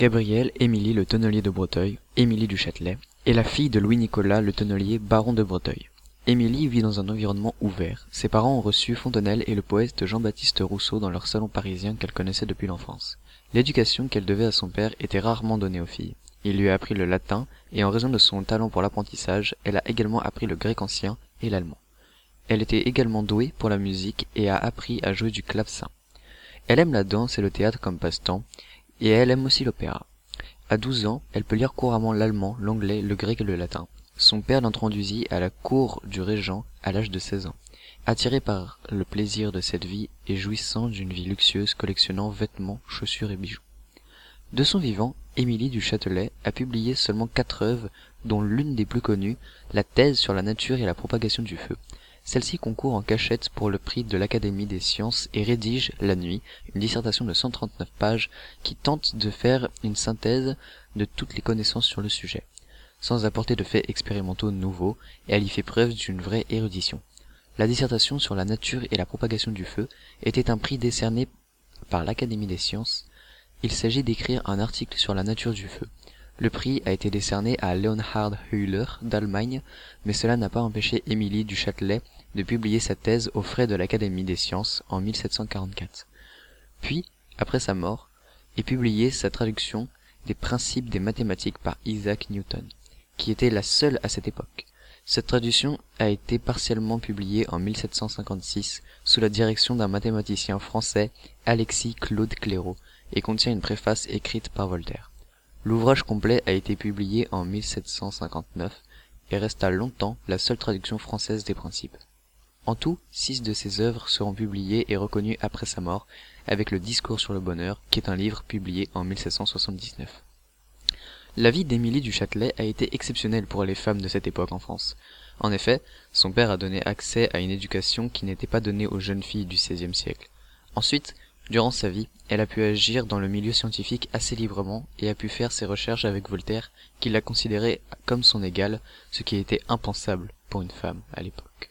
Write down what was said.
Gabrielle Émilie le tonnelier de Breteuil, Émilie du Châtelet, est la fille de Louis-Nicolas le tonnelier, baron de Breteuil. Émilie vit dans un environnement ouvert. Ses parents ont reçu Fontenelle et le poète Jean-Baptiste Rousseau dans leur salon parisien qu'elle connaissait depuis l'enfance. L'éducation qu'elle devait à son père était rarement donnée aux filles. Il lui a appris le latin, et en raison de son talent pour l'apprentissage, elle a également appris le grec ancien et l'allemand. Elle était également douée pour la musique et a appris à jouer du clavecin. Elle aime la danse et le théâtre comme passe-temps, et elle aime aussi l'opéra. À douze ans, elle peut lire couramment l'allemand, l'anglais, le grec et le latin. Son père l'introduisit à la cour du régent à l'âge de seize ans. Attiré par le plaisir de cette vie et jouissant d'une vie luxueuse collectionnant vêtements, chaussures et bijoux. De son vivant, Émilie du Châtelet a publié seulement quatre œuvres, dont l'une des plus connues, la thèse sur la nature et la propagation du feu. Celle-ci concourt en cachette pour le prix de l'Académie des sciences et rédige, la nuit, une dissertation de 139 pages qui tente de faire une synthèse de toutes les connaissances sur le sujet, sans apporter de faits expérimentaux nouveaux, et elle y fait preuve d'une vraie érudition. La dissertation sur la nature et la propagation du feu était un prix décerné par l'Académie des sciences. Il s'agit d'écrire un article sur la nature du feu. Le prix a été décerné à Leonhard Euler d'Allemagne, mais cela n'a pas empêché Émilie du Châtelet de publier sa thèse aux frais de l'Académie des sciences en 1744. Puis, après sa mort, est publiée sa traduction des principes des mathématiques par Isaac Newton, qui était la seule à cette époque. Cette traduction a été partiellement publiée en 1756 sous la direction d'un mathématicien français, Alexis Claude Clairaut, et contient une préface écrite par Voltaire. L'ouvrage complet a été publié en 1759 et resta longtemps la seule traduction française des principes. En tout, six de ses œuvres seront publiées et reconnues après sa mort, avec le Discours sur le bonheur, qui est un livre publié en 1779. La vie d'Émilie du Châtelet a été exceptionnelle pour les femmes de cette époque en France. En effet, son père a donné accès à une éducation qui n'était pas donnée aux jeunes filles du XVIe siècle. Ensuite, Durant sa vie, elle a pu agir dans le milieu scientifique assez librement et a pu faire ses recherches avec Voltaire, qui l'a considérée comme son égal, ce qui était impensable pour une femme à l'époque.